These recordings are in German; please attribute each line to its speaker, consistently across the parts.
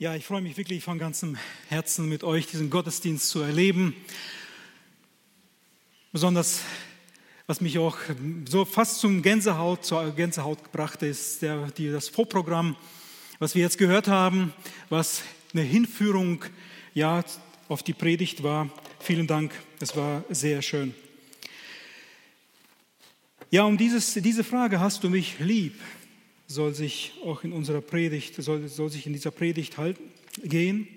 Speaker 1: Ja, ich freue mich wirklich von ganzem Herzen mit euch diesen Gottesdienst zu erleben. Besonders, was mich auch so fast zum Gänsehaut, zur Gänsehaut brachte, ist der, die, das Vorprogramm, was wir jetzt gehört haben, was eine Hinführung ja, auf die Predigt war. Vielen Dank, es war sehr schön. Ja, um dieses, diese Frage, hast du mich lieb, soll sich auch in unserer Predigt, soll, soll sich in dieser Predigt halten, gehen.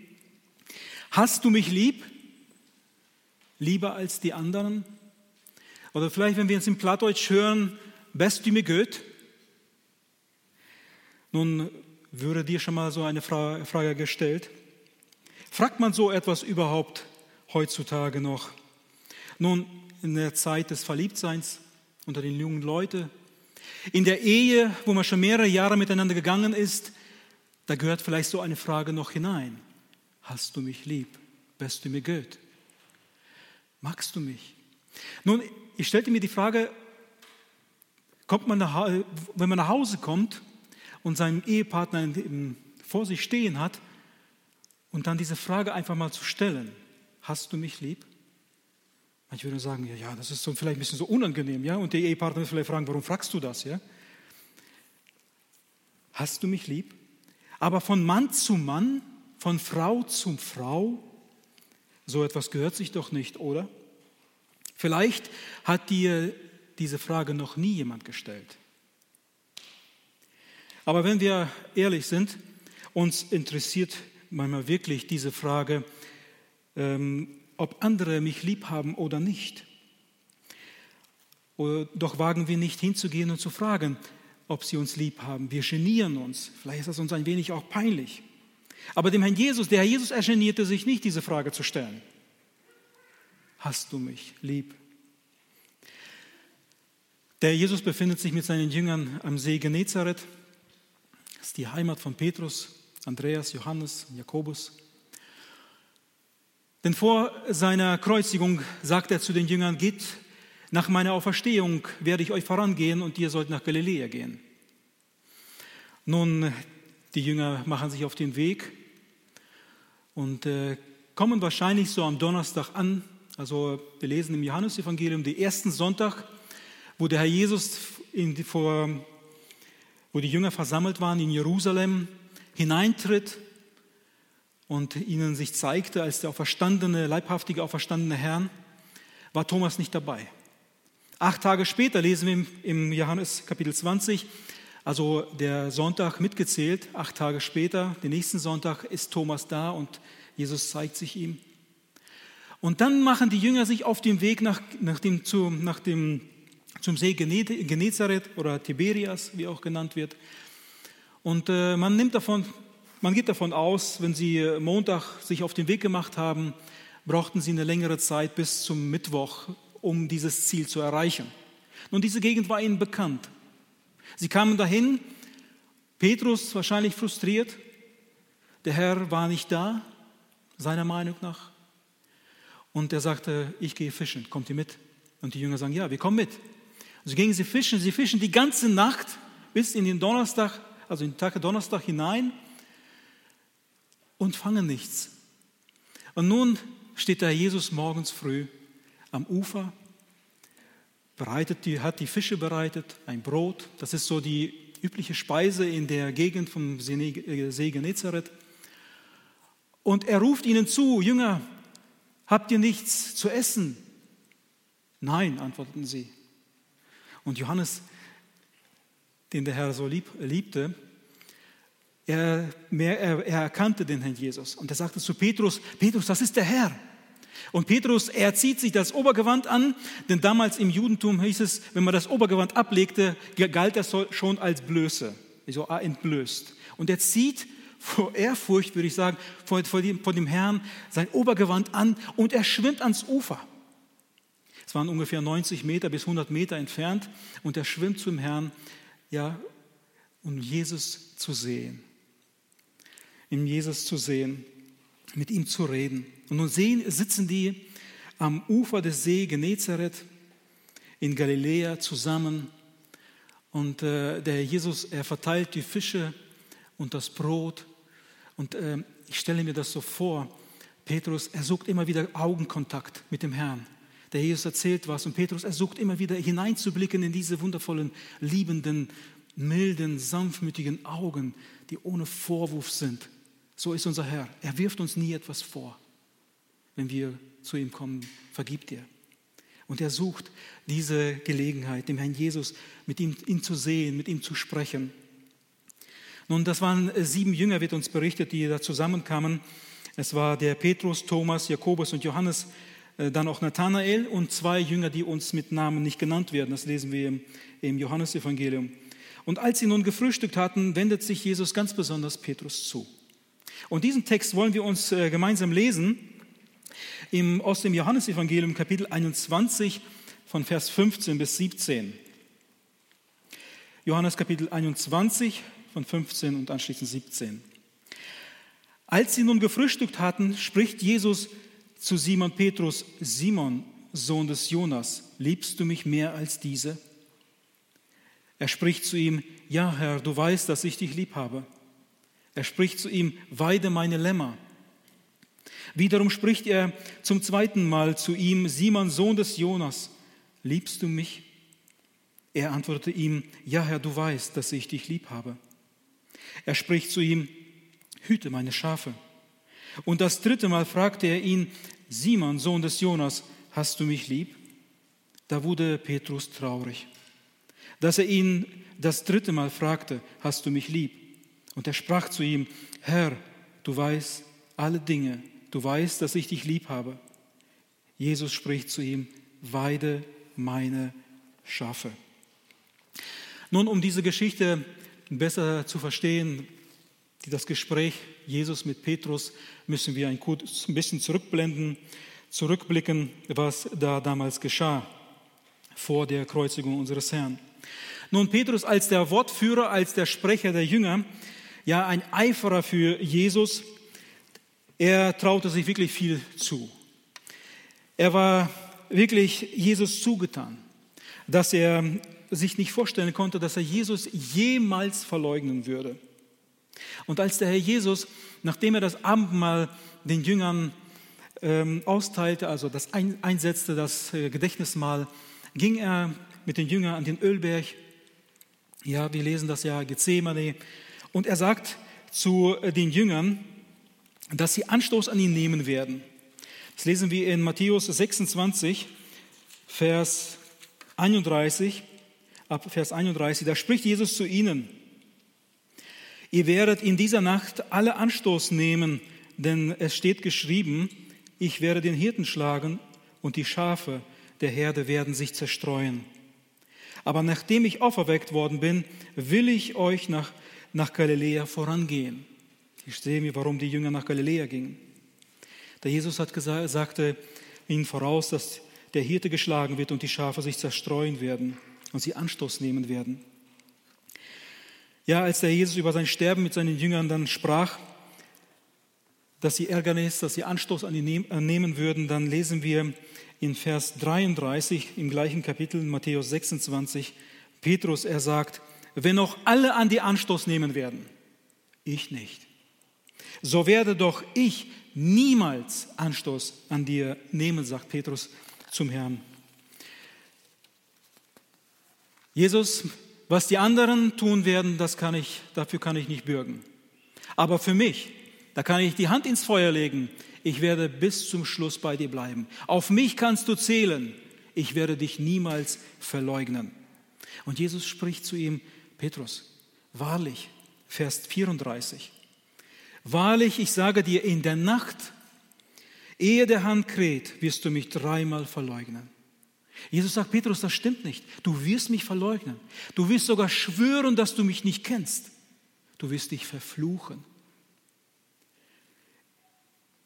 Speaker 1: Hast du mich lieb? Lieber als die anderen? Oder vielleicht, wenn wir uns im Plattdeutsch hören, best du mir gut? Nun würde dir schon mal so eine Frage gestellt. Fragt man so etwas überhaupt heutzutage noch? Nun, in der Zeit des Verliebtseins unter den jungen Leuten, in der Ehe, wo man schon mehrere Jahre miteinander gegangen ist, da gehört vielleicht so eine Frage noch hinein. Hast du mich lieb? Bist du mir gut? Magst du mich? Nun, ich stellte mir die Frage, kommt man nach, wenn man nach Hause kommt und seinen Ehepartner vor sich stehen hat und dann diese Frage einfach mal zu stellen, hast du mich lieb? Manche würden sagen, ja, ja, das ist so vielleicht ein bisschen so unangenehm, ja, und der Ehepartner wird vielleicht fragen, warum fragst du das, ja? Hast du mich lieb? Aber von Mann zu Mann, von Frau zu Frau, so etwas gehört sich doch nicht, oder? Vielleicht hat dir diese Frage noch nie jemand gestellt. Aber wenn wir ehrlich sind, uns interessiert manchmal wirklich diese Frage, ähm, ob andere mich lieb haben oder nicht. Doch wagen wir nicht hinzugehen und zu fragen, ob sie uns lieb haben. Wir genieren uns. Vielleicht ist das uns ein wenig auch peinlich. Aber dem Herrn Jesus, der Herr Jesus, er genierte sich nicht, diese Frage zu stellen. Hast du mich lieb? Der Jesus befindet sich mit seinen Jüngern am See Genezareth. Das ist die Heimat von Petrus, Andreas, Johannes, Jakobus. Denn vor seiner Kreuzigung sagt er zu den Jüngern, geht nach meiner Auferstehung, werde ich euch vorangehen und ihr sollt nach Galiläa gehen. Nun, die Jünger machen sich auf den Weg und äh, kommen wahrscheinlich so am Donnerstag an. Also wir lesen im Johannesevangelium den ersten Sonntag, wo der Herr Jesus die, vor, wo die Jünger versammelt waren in Jerusalem, hineintritt und ihnen sich zeigte als der auferstandene, leibhaftige, auferstandene Herrn, war Thomas nicht dabei. Acht Tage später lesen wir im Johannes Kapitel 20, also der Sonntag mitgezählt, acht Tage später, den nächsten Sonntag, ist Thomas da und Jesus zeigt sich ihm. Und dann machen die Jünger sich auf den Weg nach, nach dem, zu, nach dem, zum See Genezareth oder Tiberias, wie auch genannt wird. Und äh, man nimmt davon man geht davon aus, wenn Sie Montag sich auf den Weg gemacht haben, brauchten Sie eine längere Zeit bis zum Mittwoch, um dieses Ziel zu erreichen. Nun, diese Gegend war Ihnen bekannt. Sie kamen dahin, Petrus wahrscheinlich frustriert, der Herr war nicht da, seiner Meinung nach. Und er sagte, ich gehe fischen, kommt ihr mit? Und die Jünger sagen, ja, wir kommen mit. Also gingen sie fischen, sie fischen die ganze Nacht bis in den Donnerstag, also in den Tag Donnerstag hinein und fangen nichts. Und nun steht da Jesus morgens früh am Ufer, bereitet die, hat die Fische bereitet, ein Brot, das ist so die übliche Speise in der Gegend vom See Genezareth. Und er ruft ihnen zu, Jünger, habt ihr nichts zu essen? Nein, antworteten sie. Und Johannes, den der Herr so lieb, liebte, er, mehr, er, er erkannte den Herrn Jesus und er sagte zu Petrus, Petrus, das ist der Herr. Und Petrus, er zieht sich das Obergewand an, denn damals im Judentum hieß es, wenn man das Obergewand ablegte, galt das schon als Blöße, so entblößt. Und er zieht vor Ehrfurcht, würde ich sagen, vor, vor, dem, vor dem Herrn sein Obergewand an und er schwimmt ans Ufer. Es waren ungefähr 90 Meter bis 100 Meter entfernt und er schwimmt zum Herrn, ja, um Jesus zu sehen in Jesus zu sehen, mit ihm zu reden. Und nun sehen, sitzen die am Ufer des See Genezareth in Galiläa zusammen und äh, der Jesus, er verteilt die Fische und das Brot Und äh, ich stelle mir das so vor, Petrus, er sucht immer wieder Augenkontakt mit dem Herrn. Der Jesus erzählt was und Petrus, er sucht immer wieder hineinzublicken in diese wundervollen, liebenden, milden, sanftmütigen Augen, die ohne Vorwurf sind. So ist unser Herr. Er wirft uns nie etwas vor. Wenn wir zu ihm kommen, vergibt er. Und er sucht diese Gelegenheit, dem Herrn Jesus, mit ihm ihn zu sehen, mit ihm zu sprechen. Nun, das waren sieben Jünger, wird uns berichtet, die da zusammenkamen. Es war der Petrus, Thomas, Jakobus und Johannes, äh, dann auch Nathanael und zwei Jünger, die uns mit Namen nicht genannt werden. Das lesen wir im, im Johannesevangelium. Und als sie nun gefrühstückt hatten, wendet sich Jesus ganz besonders Petrus zu. Und diesen Text wollen wir uns äh, gemeinsam lesen im, aus dem Johannesevangelium Kapitel 21 von Vers 15 bis 17. Johannes Kapitel 21 von 15 und anschließend 17. Als sie nun gefrühstückt hatten, spricht Jesus zu Simon Petrus, Simon, Sohn des Jonas, liebst du mich mehr als diese? Er spricht zu ihm, ja Herr, du weißt, dass ich dich lieb habe. Er spricht zu ihm, weide meine Lämmer. Wiederum spricht er zum zweiten Mal zu ihm, Simon, Sohn des Jonas, liebst du mich? Er antwortete ihm, ja Herr, du weißt, dass ich dich lieb habe. Er spricht zu ihm, hüte meine Schafe. Und das dritte Mal fragte er ihn, Simon, Sohn des Jonas, hast du mich lieb? Da wurde Petrus traurig, dass er ihn das dritte Mal fragte, hast du mich lieb? Und er sprach zu ihm, Herr, du weißt alle Dinge, du weißt, dass ich dich lieb habe. Jesus spricht zu ihm, weide meine Schafe. Nun, um diese Geschichte besser zu verstehen, das Gespräch Jesus mit Petrus, müssen wir ein, bisschen zurückblenden, zurückblicken, was da damals geschah vor der Kreuzigung unseres Herrn. Nun, Petrus als der Wortführer, als der Sprecher der Jünger, ja ein Eiferer für Jesus, er traute sich wirklich viel zu. Er war wirklich Jesus zugetan, dass er sich nicht vorstellen konnte, dass er Jesus jemals verleugnen würde. Und als der Herr Jesus, nachdem er das Abendmahl den Jüngern ähm, austeilte, also das ein, einsetzte, das äh, Gedächtnismahl, ging er mit den Jüngern an den Ölberg. Ja, wir lesen das ja Gethsemane. Und er sagt zu äh, den Jüngern, dass sie Anstoß an ihn nehmen werden. Das lesen wir in Matthäus 26, Vers 31, ab Vers 31. Da spricht Jesus zu ihnen. Ihr werdet in dieser Nacht alle Anstoß nehmen, denn es steht geschrieben, ich werde den Hirten schlagen und die Schafe der Herde werden sich zerstreuen. Aber nachdem ich auferweckt worden bin, will ich euch nach, nach Galiläa vorangehen. Ich sehe mir, warum die Jünger nach Galiläa gingen. Der Jesus hat gesagt, sagte ihnen voraus, dass der Hirte geschlagen wird und die Schafe sich zerstreuen werden und sie Anstoß nehmen werden. Ja, als der Jesus über sein Sterben mit seinen Jüngern dann sprach, dass sie Ärgernis, dass sie Anstoß an ihn nehmen würden, dann lesen wir in Vers 33 im gleichen Kapitel, Matthäus 26, Petrus, er sagt, wenn auch alle an die Anstoß nehmen werden, ich nicht, so werde doch ich niemals Anstoß an dir nehmen, sagt Petrus zum Herrn. Jesus, was die anderen tun werden, das kann ich, dafür kann ich nicht bürgen. Aber für mich, da kann ich die Hand ins Feuer legen. Ich werde bis zum Schluss bei dir bleiben. Auf mich kannst du zählen. Ich werde dich niemals verleugnen. Und Jesus spricht zu ihm, Petrus, wahrlich, Vers 34, wahrlich, ich sage dir, in der Nacht, ehe der Hand kräht, wirst du mich dreimal verleugnen. Jesus sagt, Petrus, das stimmt nicht. Du wirst mich verleugnen. Du wirst sogar schwören, dass du mich nicht kennst. Du wirst dich verfluchen.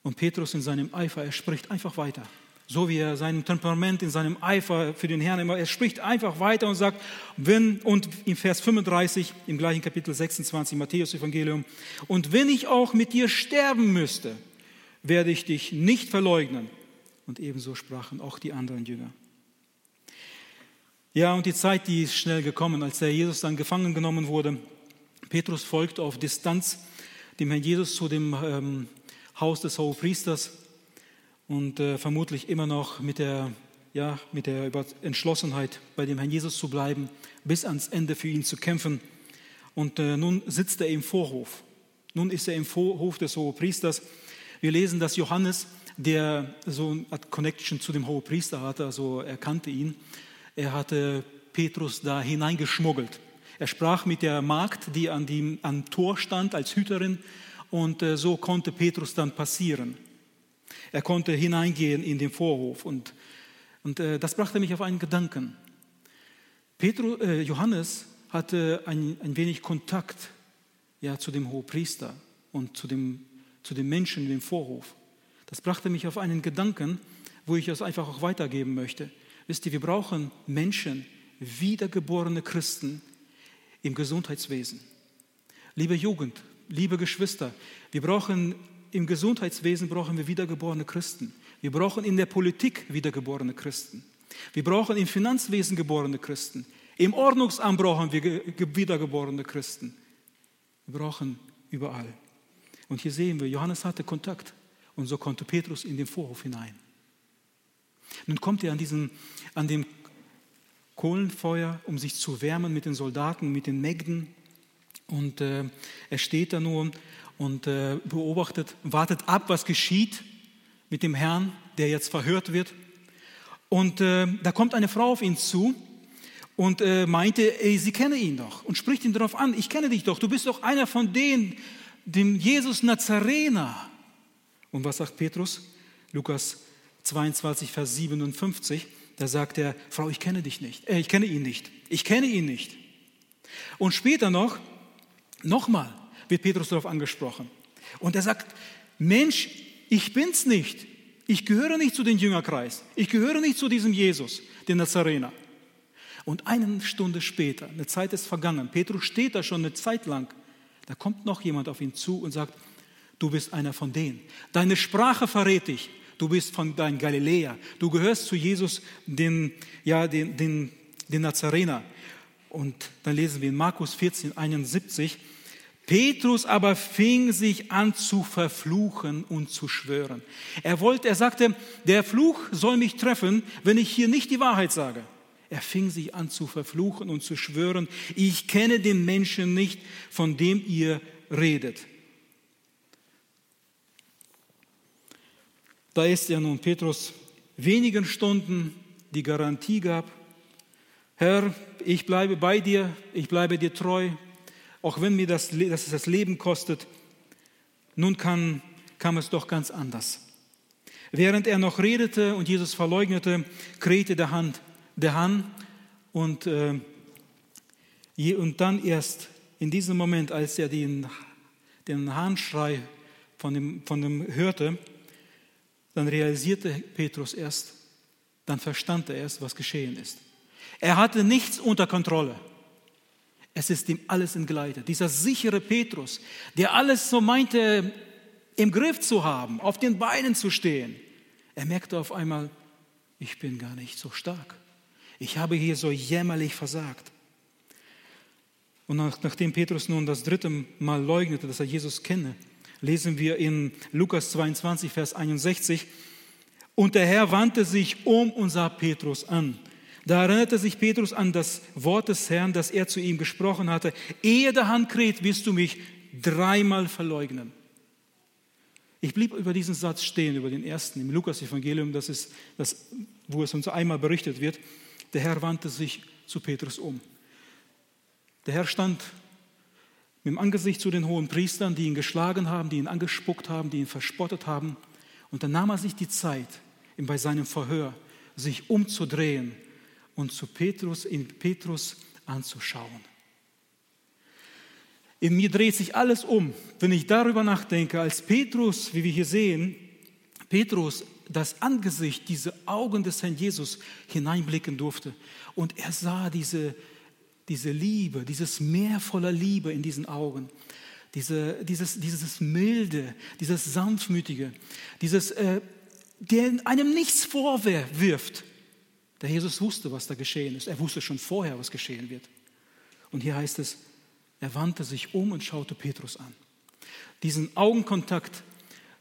Speaker 1: Und Petrus in seinem Eifer, er spricht einfach weiter. So wie er seinem Temperament, in seinem Eifer für den Herrn immer, er spricht einfach weiter und sagt, wenn, und in Vers 35 im gleichen Kapitel 26 Matthäus Evangelium, und wenn ich auch mit dir sterben müsste, werde ich dich nicht verleugnen. Und ebenso sprachen auch die anderen Jünger. Ja, und die Zeit, die ist schnell gekommen, als der Jesus dann gefangen genommen wurde. Petrus folgte auf Distanz dem Herrn Jesus zu dem ähm, Haus des Hohepriesters und äh, vermutlich immer noch mit der, ja, mit der Entschlossenheit, bei dem Herrn Jesus zu bleiben, bis ans Ende für ihn zu kämpfen. Und äh, nun sitzt er im Vorhof. Nun ist er im Vorhof des Hohepriesters. Wir lesen, dass Johannes, der so eine Connection zu dem Hohepriester hatte, also er kannte ihn, er hatte Petrus da hineingeschmuggelt. Er sprach mit der Magd, die an dem am Tor stand als Hüterin, und äh, so konnte Petrus dann passieren. Er konnte hineingehen in den Vorhof und, und äh, das brachte mich auf einen Gedanken. Petru, äh, Johannes hatte ein, ein wenig Kontakt ja, zu dem Hohepriester und zu dem, zu den Menschen dem Vorhof. Das brachte mich auf einen Gedanken, wo ich es einfach auch weitergeben möchte. Wisst ihr, wir brauchen Menschen, wiedergeborene Christen im Gesundheitswesen. Liebe Jugend, liebe Geschwister, wir brauchen im Gesundheitswesen brauchen wir wiedergeborene Christen. Wir brauchen in der Politik wiedergeborene Christen. Wir brauchen im Finanzwesen geborene Christen. Im Ordnungsamt brauchen wir wiedergeborene Christen. Wir brauchen überall. Und hier sehen wir, Johannes hatte Kontakt und so konnte Petrus in den Vorhof hinein. Nun kommt er an, diesen, an dem Kohlenfeuer, um sich zu wärmen mit den Soldaten, mit den Mägden. Und äh, er steht da nur und äh, beobachtet, wartet ab, was geschieht mit dem Herrn, der jetzt verhört wird. Und äh, da kommt eine Frau auf ihn zu und äh, meinte, ey, sie kenne ihn doch und spricht ihn darauf an, ich kenne dich doch, du bist doch einer von denen, dem Jesus Nazarener. Und was sagt Petrus? Lukas 22, Vers 57, da sagt er, Frau, ich kenne dich nicht, äh, ich kenne ihn nicht, ich kenne ihn nicht. Und später noch, nochmal wird Petrus darauf angesprochen. Und er sagt, Mensch, ich bin's nicht. Ich gehöre nicht zu dem Jüngerkreis. Ich gehöre nicht zu diesem Jesus, den Nazarener. Und eine Stunde später, eine Zeit ist vergangen, Petrus steht da schon eine Zeit lang, da kommt noch jemand auf ihn zu und sagt, du bist einer von denen. Deine Sprache verrät dich. Du bist von dein Galiläer. Du gehörst zu Jesus, den, ja, den, den, den Nazarener. Und dann lesen wir in Markus 14, 71, Petrus aber fing sich an zu verfluchen und zu schwören. Er wollte, er sagte, der Fluch soll mich treffen, wenn ich hier nicht die Wahrheit sage. Er fing sich an zu verfluchen und zu schwören, ich kenne den Menschen nicht, von dem ihr redet. Da ist ja nun Petrus wenigen Stunden die Garantie gab, Herr, ich bleibe bei dir, ich bleibe dir treu, auch wenn mir das, das, das Leben kostet. Nun kann, kam es doch ganz anders. Während er noch redete und Jesus verleugnete, krähte der, Hand, der Hahn und, äh, und dann erst in diesem Moment, als er den, den Hahnschrei von dem, von dem hörte, dann realisierte Petrus erst, dann verstand er erst, was geschehen ist. Er hatte nichts unter Kontrolle. Es ist ihm alles entgleitet. Dieser sichere Petrus, der alles so meinte im Griff zu haben, auf den Beinen zu stehen, er merkte auf einmal, ich bin gar nicht so stark. Ich habe hier so jämmerlich versagt. Und nachdem Petrus nun das dritte Mal leugnete, dass er Jesus kenne, lesen wir in Lukas 22, Vers 61, und der Herr wandte sich um und sah Petrus an. Da erinnerte sich Petrus an das Wort des Herrn, das er zu ihm gesprochen hatte. Ehe der Hand kräht, wirst du mich dreimal verleugnen. Ich blieb über diesen Satz stehen, über den ersten im Lukas-Evangelium, das ist das, wo es uns einmal berichtet wird. Der Herr wandte sich zu Petrus um. Der Herr stand mit dem Angesicht zu den hohen Priestern, die ihn geschlagen haben, die ihn angespuckt haben, die ihn verspottet haben. Und dann nahm er sich die Zeit, bei seinem Verhör sich umzudrehen und zu Petrus, in Petrus anzuschauen. In mir dreht sich alles um, wenn ich darüber nachdenke, als Petrus, wie wir hier sehen, Petrus das Angesicht, diese Augen des Herrn Jesus hineinblicken durfte. Und er sah diese, diese Liebe, dieses Meer voller Liebe in diesen Augen. Diese, dieses, dieses Milde, dieses Sanftmütige, dieses, äh, der einem nichts vorwirft, der Jesus wusste, was da geschehen ist. Er wusste schon vorher, was geschehen wird. Und hier heißt es, er wandte sich um und schaute Petrus an. Diesen Augenkontakt,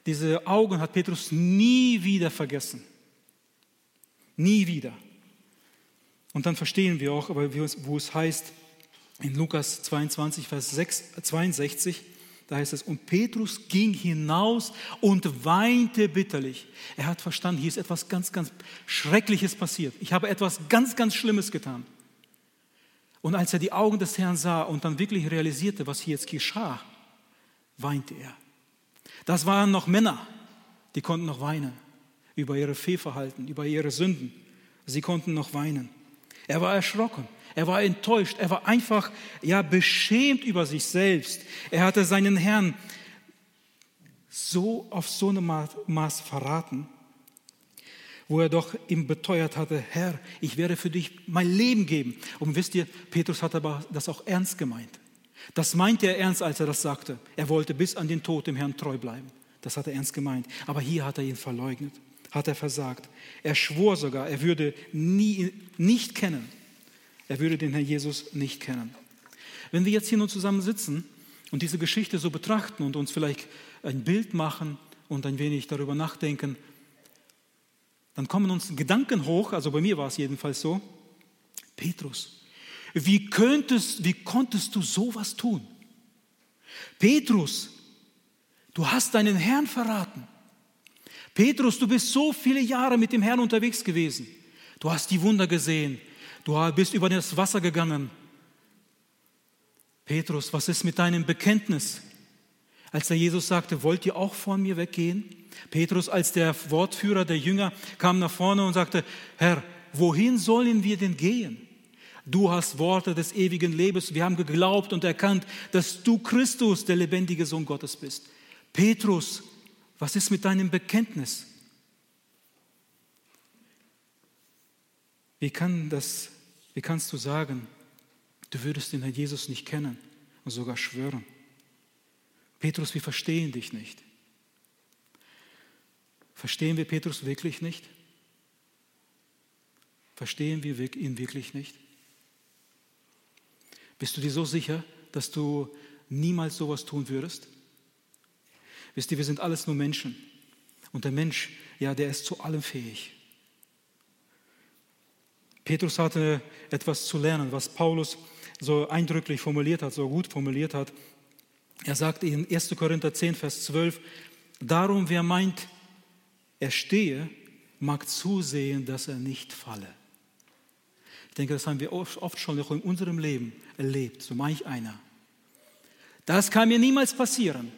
Speaker 1: diese Augen hat Petrus nie wieder vergessen. Nie wieder. Und dann verstehen wir auch, aber wo es heißt, in Lukas 22, Vers 6, 62, da heißt es, und Petrus ging hinaus und weinte bitterlich. Er hat verstanden, hier ist etwas ganz, ganz Schreckliches passiert. Ich habe etwas ganz, ganz Schlimmes getan. Und als er die Augen des Herrn sah und dann wirklich realisierte, was hier jetzt geschah, weinte er. Das waren noch Männer, die konnten noch weinen über ihre Fehlverhalten, über ihre Sünden. Sie konnten noch weinen. Er war erschrocken. Er war enttäuscht. Er war einfach, ja, beschämt über sich selbst. Er hatte seinen Herrn so auf so einem Maß verraten, wo er doch ihm beteuert hatte, Herr, ich werde für dich mein Leben geben. Und wisst ihr, Petrus hat aber das auch ernst gemeint. Das meinte er ernst, als er das sagte. Er wollte bis an den Tod dem Herrn treu bleiben. Das hat er ernst gemeint. Aber hier hat er ihn verleugnet, hat er versagt. Er schwor sogar, er würde nie, nicht kennen. Er würde den Herrn Jesus nicht kennen. Wenn wir jetzt hier nur zusammen sitzen und diese Geschichte so betrachten und uns vielleicht ein Bild machen und ein wenig darüber nachdenken, dann kommen uns Gedanken hoch, also bei mir war es jedenfalls so, Petrus, wie, könntest, wie konntest du sowas tun? Petrus, du hast deinen Herrn verraten. Petrus, du bist so viele Jahre mit dem Herrn unterwegs gewesen. Du hast die Wunder gesehen. Du bist über das Wasser gegangen. Petrus, was ist mit deinem Bekenntnis? Als der Jesus sagte, wollt ihr auch von mir weggehen? Petrus als der Wortführer der Jünger kam nach vorne und sagte, Herr, wohin sollen wir denn gehen? Du hast Worte des ewigen Lebens. Wir haben geglaubt und erkannt, dass du Christus, der lebendige Sohn Gottes bist. Petrus, was ist mit deinem Bekenntnis? Wie, kann das, wie kannst du sagen, du würdest den Herrn Jesus nicht kennen und sogar schwören? Petrus, wir verstehen dich nicht. Verstehen wir Petrus wirklich nicht? Verstehen wir ihn wirklich nicht? Bist du dir so sicher, dass du niemals sowas tun würdest? Wisst ihr, wir sind alles nur Menschen. Und der Mensch, ja, der ist zu allem fähig. Petrus hatte etwas zu lernen, was Paulus so eindrücklich formuliert hat, so gut formuliert hat. Er sagt in 1. Korinther 10, Vers 12, darum wer meint, er stehe, mag zusehen, dass er nicht falle. Ich denke, das haben wir oft schon auch in unserem Leben erlebt, so manch einer. Das kann mir niemals passieren.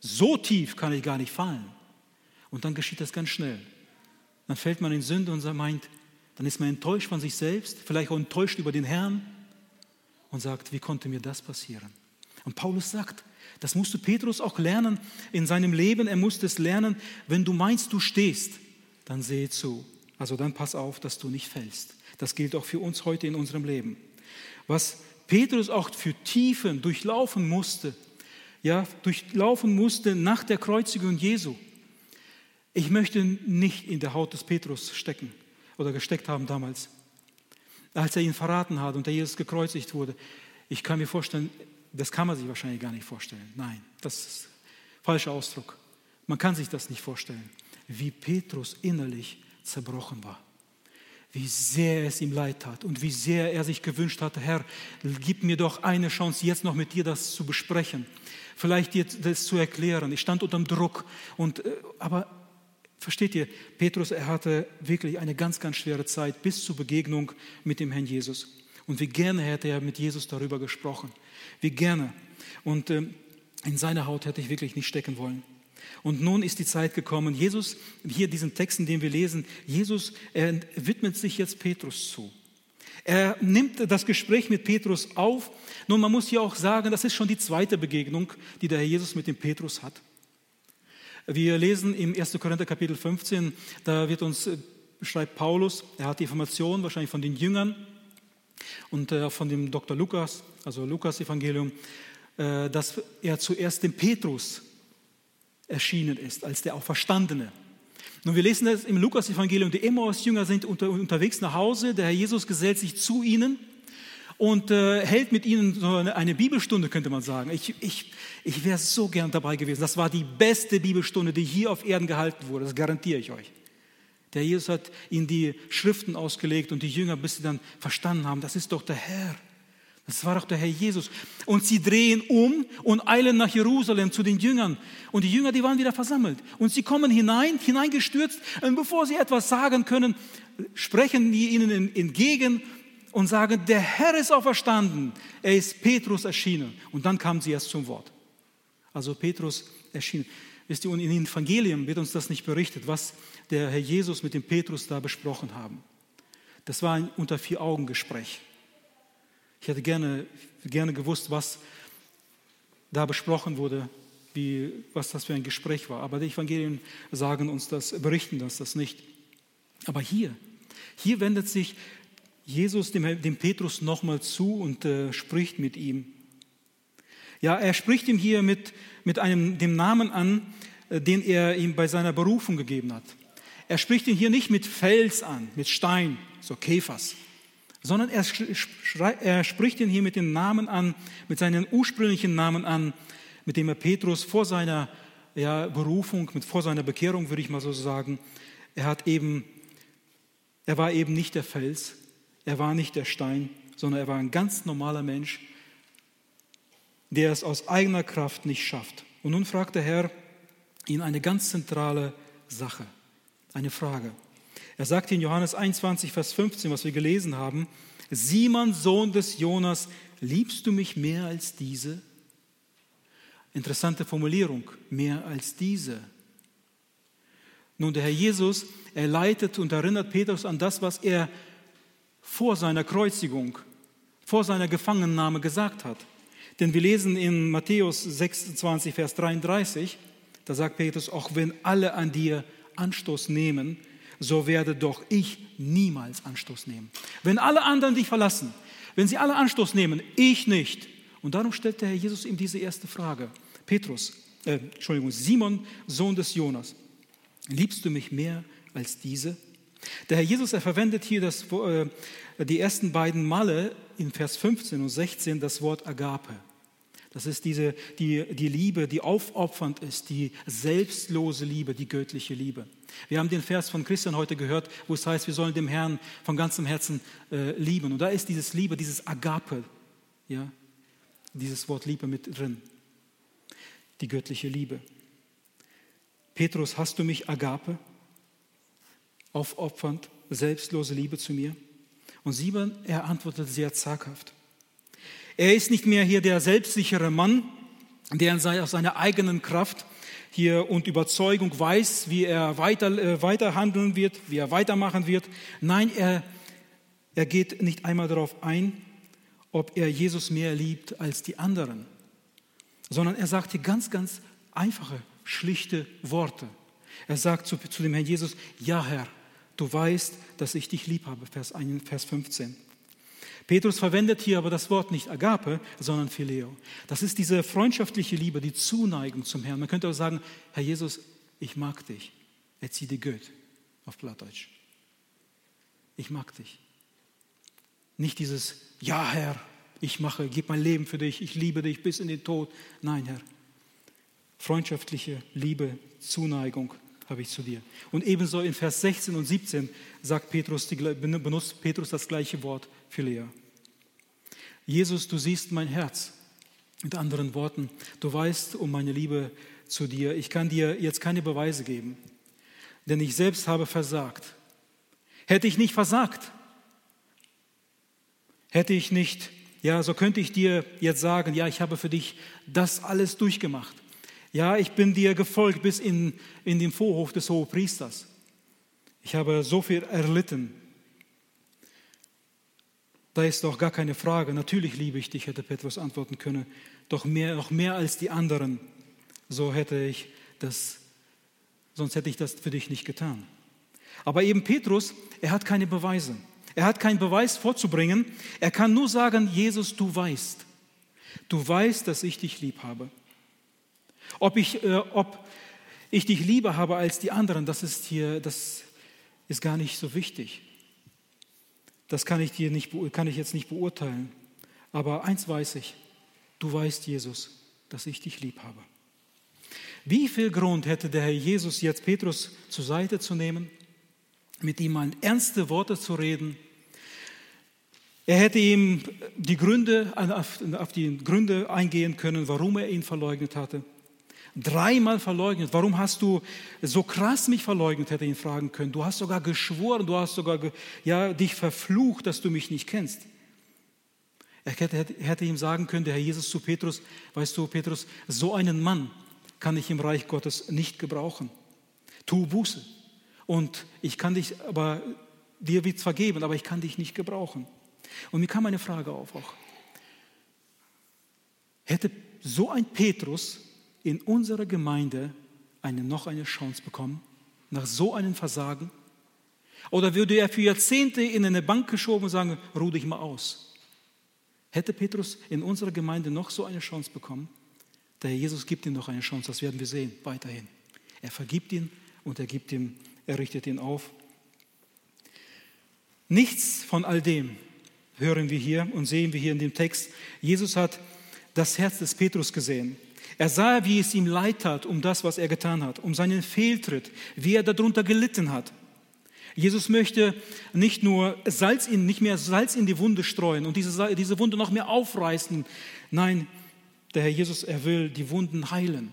Speaker 1: So tief kann ich gar nicht fallen. Und dann geschieht das ganz schnell. Dann fällt man in Sünde und meint, dann ist man enttäuscht von sich selbst, vielleicht auch enttäuscht über den Herrn und sagt, wie konnte mir das passieren? Und Paulus sagt, das musste Petrus auch lernen in seinem Leben. Er musste es lernen, wenn du meinst, du stehst, dann sehe zu. Also dann pass auf, dass du nicht fällst. Das gilt auch für uns heute in unserem Leben. Was Petrus auch für Tiefen durchlaufen musste, ja, durchlaufen musste nach der Kreuzigung Jesu. Ich möchte nicht in der Haut des Petrus stecken oder gesteckt haben damals, als er ihn verraten hat und der Jesus gekreuzigt wurde. Ich kann mir vorstellen, das kann man sich wahrscheinlich gar nicht vorstellen. Nein, das ist ein falscher Ausdruck. Man kann sich das nicht vorstellen, wie Petrus innerlich zerbrochen war. Wie sehr es ihm leid tat und wie sehr er sich gewünscht hatte, Herr, gib mir doch eine Chance, jetzt noch mit dir das zu besprechen, vielleicht dir das zu erklären. Ich stand unter dem Druck, und, äh, aber versteht ihr, Petrus, er hatte wirklich eine ganz, ganz schwere Zeit bis zur Begegnung mit dem Herrn Jesus. Und wie gerne hätte er mit Jesus darüber gesprochen. Wie gerne. Und äh, in seiner Haut hätte ich wirklich nicht stecken wollen. Und nun ist die Zeit gekommen. Jesus, hier diesen Texten, den wir lesen, Jesus er widmet sich jetzt Petrus zu. Er nimmt das Gespräch mit Petrus auf. Nun, man muss hier auch sagen, das ist schon die zweite Begegnung, die der Herr Jesus mit dem Petrus hat. Wir lesen im 1. Korinther Kapitel 15, da wird uns, äh, schreibt Paulus, er hat die Information wahrscheinlich von den Jüngern, und äh, von dem Dr. Lukas, also Lukas Evangelium, äh, dass er zuerst dem Petrus erschienen ist, als der Auferstandene. Nun, wir lesen das im Lukas Evangelium, die Emmaus-Jünger sind unter, unterwegs nach Hause, der Herr Jesus gesellt sich zu ihnen und äh, hält mit ihnen so eine, eine, Bibelstunde, könnte man sagen. Ich, ich, ich wäre so gern dabei gewesen. Das war die beste Bibelstunde, die hier auf Erden gehalten wurde, das garantiere ich euch. Der Jesus hat ihnen die Schriften ausgelegt und die Jünger, bis sie dann verstanden haben, das ist doch der Herr. Das war doch der Herr Jesus. Und sie drehen um und eilen nach Jerusalem zu den Jüngern. Und die Jünger, die waren wieder versammelt. Und sie kommen hinein, hineingestürzt. Und bevor sie etwas sagen können, sprechen die ihnen entgegen und sagen, der Herr ist auferstanden. Er ist Petrus erschienen. Und dann kamen sie erst zum Wort. Also Petrus erschienen. Wisst ihr, in den Evangelien wird uns das nicht berichtet, was der Herr Jesus mit dem Petrus da besprochen haben. Das war ein unter vier Augen Gespräch. Ich hätte gerne, gerne gewusst, was da besprochen wurde, wie, was das für ein Gespräch war. Aber die Evangelien sagen uns das, berichten uns das nicht. Aber hier, hier wendet sich Jesus dem, dem Petrus nochmal zu und äh, spricht mit ihm. Ja, er spricht ihm hier mit, mit einem, dem Namen an, äh, den er ihm bei seiner Berufung gegeben hat. Er spricht ihn hier nicht mit Fels an, mit Stein, so Käfers, sondern er, er spricht ihn hier mit dem Namen an, mit seinem ursprünglichen Namen an, mit dem er Petrus vor seiner ja, Berufung, mit, vor seiner Bekehrung, würde ich mal so sagen, er hat eben, er war eben nicht der Fels, er war nicht der Stein, sondern er war ein ganz normaler Mensch, der es aus eigener Kraft nicht schafft. Und nun fragt der Herr ihn eine ganz zentrale Sache, eine Frage. Er sagt in Johannes 21, Vers 15, was wir gelesen haben, Simon, Sohn des Jonas, liebst du mich mehr als diese? Interessante Formulierung, mehr als diese. Nun, der Herr Jesus, er leitet und erinnert Petrus an das, was er vor seiner Kreuzigung, vor seiner Gefangennahme gesagt hat. Denn wir lesen in Matthäus 26, Vers 33, da sagt Petrus, auch wenn alle an dir Anstoß nehmen, so werde doch ich niemals Anstoß nehmen. Wenn alle anderen dich verlassen, wenn sie alle Anstoß nehmen, ich nicht. Und darum stellt der Herr Jesus ihm diese erste Frage. Petrus, äh, Entschuldigung, Simon, Sohn des Jonas, liebst du mich mehr als diese? Der Herr Jesus, er verwendet hier das, äh, die ersten beiden Male in Vers 15 und 16 das Wort Agape. Das ist diese, die, die Liebe, die aufopfernd ist, die selbstlose Liebe, die göttliche Liebe. Wir haben den Vers von Christian heute gehört, wo es heißt, wir sollen dem Herrn von ganzem Herzen äh, lieben. Und da ist dieses Liebe, dieses Agape, ja, dieses Wort Liebe mit drin. Die göttliche Liebe. Petrus, hast du mich Agape? Aufopfernd, selbstlose Liebe zu mir? Und Simon, er antwortet sehr zaghaft. Er ist nicht mehr hier der selbstsichere Mann, der aus seiner eigenen Kraft hier und Überzeugung weiß, wie er weiter, äh, weiter handeln wird, wie er weitermachen wird. Nein, er, er geht nicht einmal darauf ein, ob er Jesus mehr liebt als die anderen, sondern er sagt hier ganz, ganz einfache, schlichte Worte. Er sagt zu, zu dem Herrn Jesus, ja Herr, du weißt, dass ich dich lieb habe, Vers, 1, Vers 15. Petrus verwendet hier aber das Wort nicht Agape, sondern Phileo. Das ist diese freundschaftliche Liebe, die Zuneigung zum Herrn. Man könnte auch sagen, Herr Jesus, ich mag dich. Erzieh die Goethe auf Plattdeutsch. Ich mag dich. Nicht dieses, ja Herr, ich mache, gebe mein Leben für dich, ich liebe dich bis in den Tod. Nein, Herr. Freundschaftliche Liebe, Zuneigung habe ich zu dir. Und ebenso in Vers 16 und 17 sagt Petrus, benutzt Petrus das gleiche Wort, Philia. Jesus, du siehst mein Herz. Mit anderen Worten, du weißt um meine Liebe zu dir. Ich kann dir jetzt keine Beweise geben, denn ich selbst habe versagt. Hätte ich nicht versagt, hätte ich nicht, ja, so könnte ich dir jetzt sagen, ja, ich habe für dich das alles durchgemacht. Ja, ich bin dir gefolgt bis in, in den Vorhof des Hohepriesters. Ich habe so viel erlitten. Da ist doch gar keine Frage. Natürlich liebe ich dich, hätte Petrus antworten können. Doch mehr, noch mehr als die anderen. So hätte ich das, sonst hätte ich das für dich nicht getan. Aber eben Petrus, er hat keine Beweise. Er hat keinen Beweis vorzubringen. Er kann nur sagen, Jesus, du weißt. Du weißt, dass ich dich lieb habe. Ob ich, äh, ob ich dich lieber habe als die anderen, das ist hier, das ist gar nicht so wichtig. Das kann ich, dir nicht, kann ich jetzt nicht beurteilen. Aber eins weiß ich, du weißt, Jesus, dass ich dich lieb habe. Wie viel Grund hätte der Herr Jesus jetzt Petrus zur Seite zu nehmen, mit ihm mal ernste Worte zu reden? Er hätte ihm die Gründe, auf die Gründe eingehen können, warum er ihn verleugnet hatte. Dreimal verleugnet. Warum hast du so krass mich verleugnet, hätte ihn fragen können. Du hast sogar geschworen, du hast sogar ja, dich verflucht, dass du mich nicht kennst. Er hätte, hätte ihm sagen können, der Herr Jesus zu Petrus, weißt du, Petrus, so einen Mann kann ich im Reich Gottes nicht gebrauchen. Tu Buße. Und ich kann dich, aber dir wird vergeben, aber ich kann dich nicht gebrauchen. Und mir kam eine Frage auf auch. Hätte so ein Petrus in unserer Gemeinde eine, noch eine Chance bekommen, nach so einem Versagen? Oder würde er für Jahrzehnte in eine Bank geschoben und sagen, ruh dich mal aus? Hätte Petrus in unserer Gemeinde noch so eine Chance bekommen? Der Herr Jesus gibt ihm noch eine Chance, das werden wir sehen, weiterhin. Er vergibt ihn und er gibt ihm, er richtet ihn auf. Nichts von all dem hören wir hier und sehen wir hier in dem Text. Jesus hat das Herz des Petrus gesehen. Er sah, wie es ihm leid tat um das, was er getan hat, um seinen Fehltritt, wie er darunter gelitten hat. Jesus möchte nicht nur Salz in, nicht mehr Salz in die Wunde streuen und diese, diese Wunde noch mehr aufreißen. Nein, der Herr Jesus, er will die Wunden heilen.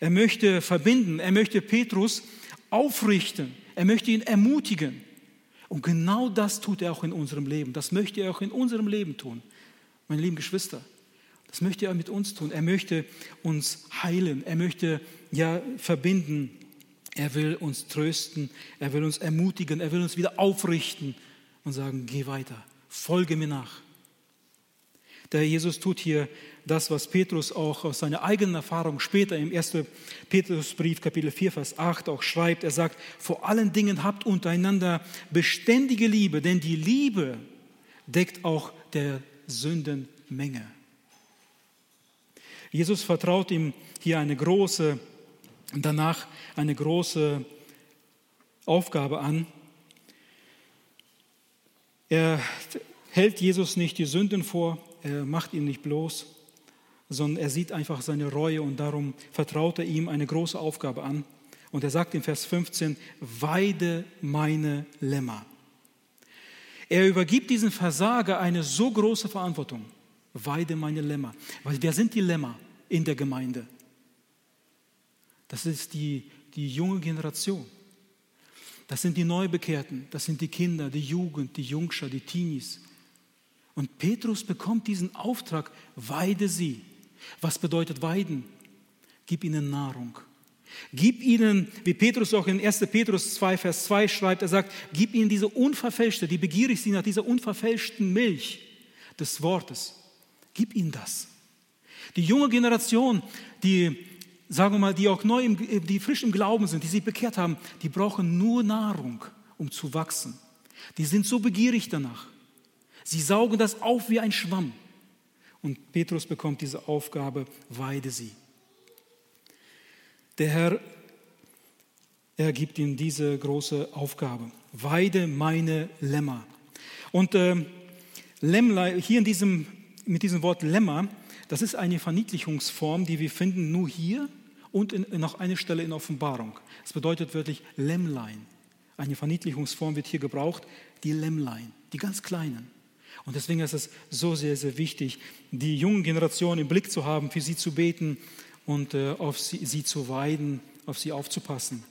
Speaker 1: Er möchte verbinden, er möchte Petrus aufrichten, er möchte ihn ermutigen. Und genau das tut er auch in unserem Leben. Das möchte er auch in unserem Leben tun. Meine lieben Geschwister, das möchte er mit uns tun. Er möchte uns heilen, er möchte ja verbinden. Er will uns trösten, er will uns ermutigen, er will uns wieder aufrichten und sagen, geh weiter, folge mir nach. Der Jesus tut hier das, was Petrus auch aus seiner eigenen Erfahrung später im 1. Petrusbrief Kapitel 4, Vers 8 auch schreibt. Er sagt, vor allen Dingen habt untereinander beständige Liebe, denn die Liebe deckt auch der Sündenmenge. Jesus vertraut ihm hier eine große, danach eine große Aufgabe an. Er hält Jesus nicht die Sünden vor, er macht ihn nicht bloß, sondern er sieht einfach seine Reue und darum vertraut er ihm eine große Aufgabe an. Und er sagt in Vers 15, weide meine Lämmer. Er übergibt diesem Versager eine so große Verantwortung. Weide meine Lämmer. Weil wer sind die Lämmer in der Gemeinde? Das ist die, die junge Generation. Das sind die Neubekehrten, das sind die Kinder, die Jugend, die Jungscher, die Teenies. Und Petrus bekommt diesen Auftrag, weide sie. Was bedeutet weiden? Gib ihnen Nahrung. Gib ihnen, wie Petrus auch in 1. Petrus 2, Vers 2 schreibt, er sagt, gib ihnen diese unverfälschte, die begierig sind nach dieser unverfälschten Milch des Wortes. Gib ihnen das. Die junge Generation, die, sagen wir mal, die auch neu, im, die frisch im Glauben sind, die sich bekehrt haben, die brauchen nur Nahrung, um zu wachsen. Die sind so begierig danach. Sie saugen das auf wie ein Schwamm. Und Petrus bekommt diese Aufgabe, weide sie. Der Herr, er gibt ihm diese große Aufgabe. Weide meine Lämmer. Und äh, Lämmlein, hier in diesem, mit diesem Wort Lämmer, das ist eine Verniedlichungsform, die wir finden nur hier und in, noch eine Stelle in Offenbarung. Es bedeutet wörtlich Lämmlein. Eine Verniedlichungsform wird hier gebraucht, die Lämmlein, die ganz kleinen. Und deswegen ist es so sehr, sehr wichtig, die jungen Generationen im Blick zu haben, für sie zu beten und äh, auf sie, sie, zu weiden, auf sie aufzupassen.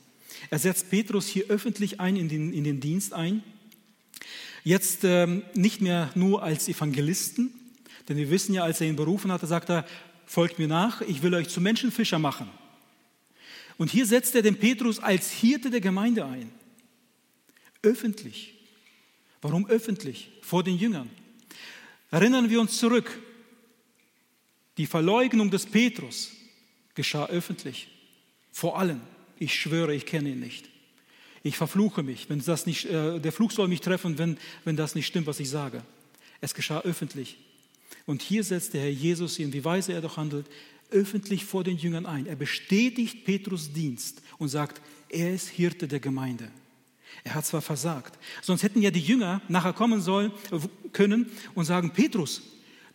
Speaker 1: Er setzt Petrus hier öffentlich ein in den, in den Dienst ein. Jetzt ähm, nicht mehr nur als Evangelisten, denn wir wissen ja, als er ihn berufen hatte, sagt er, folgt mir nach, ich will euch zu Menschenfischer machen. Und hier setzt er den Petrus als Hirte der Gemeinde ein. Öffentlich. Warum öffentlich? Vor den Jüngern. Erinnern wir uns zurück. Die Verleugnung des Petrus geschah öffentlich. Vor allen. Ich schwöre, ich kenne ihn nicht. Ich verfluche mich, wenn das nicht, äh, der Fluch soll mich treffen, wenn, wenn das nicht stimmt, was ich sage. Es geschah öffentlich. Und hier setzt der Herr Jesus ihn, wie weise er doch handelt, öffentlich vor den Jüngern ein. Er bestätigt Petrus Dienst und sagt, er ist Hirte der Gemeinde. Er hat zwar versagt, sonst hätten ja die Jünger nachher kommen sollen, können und sagen, Petrus,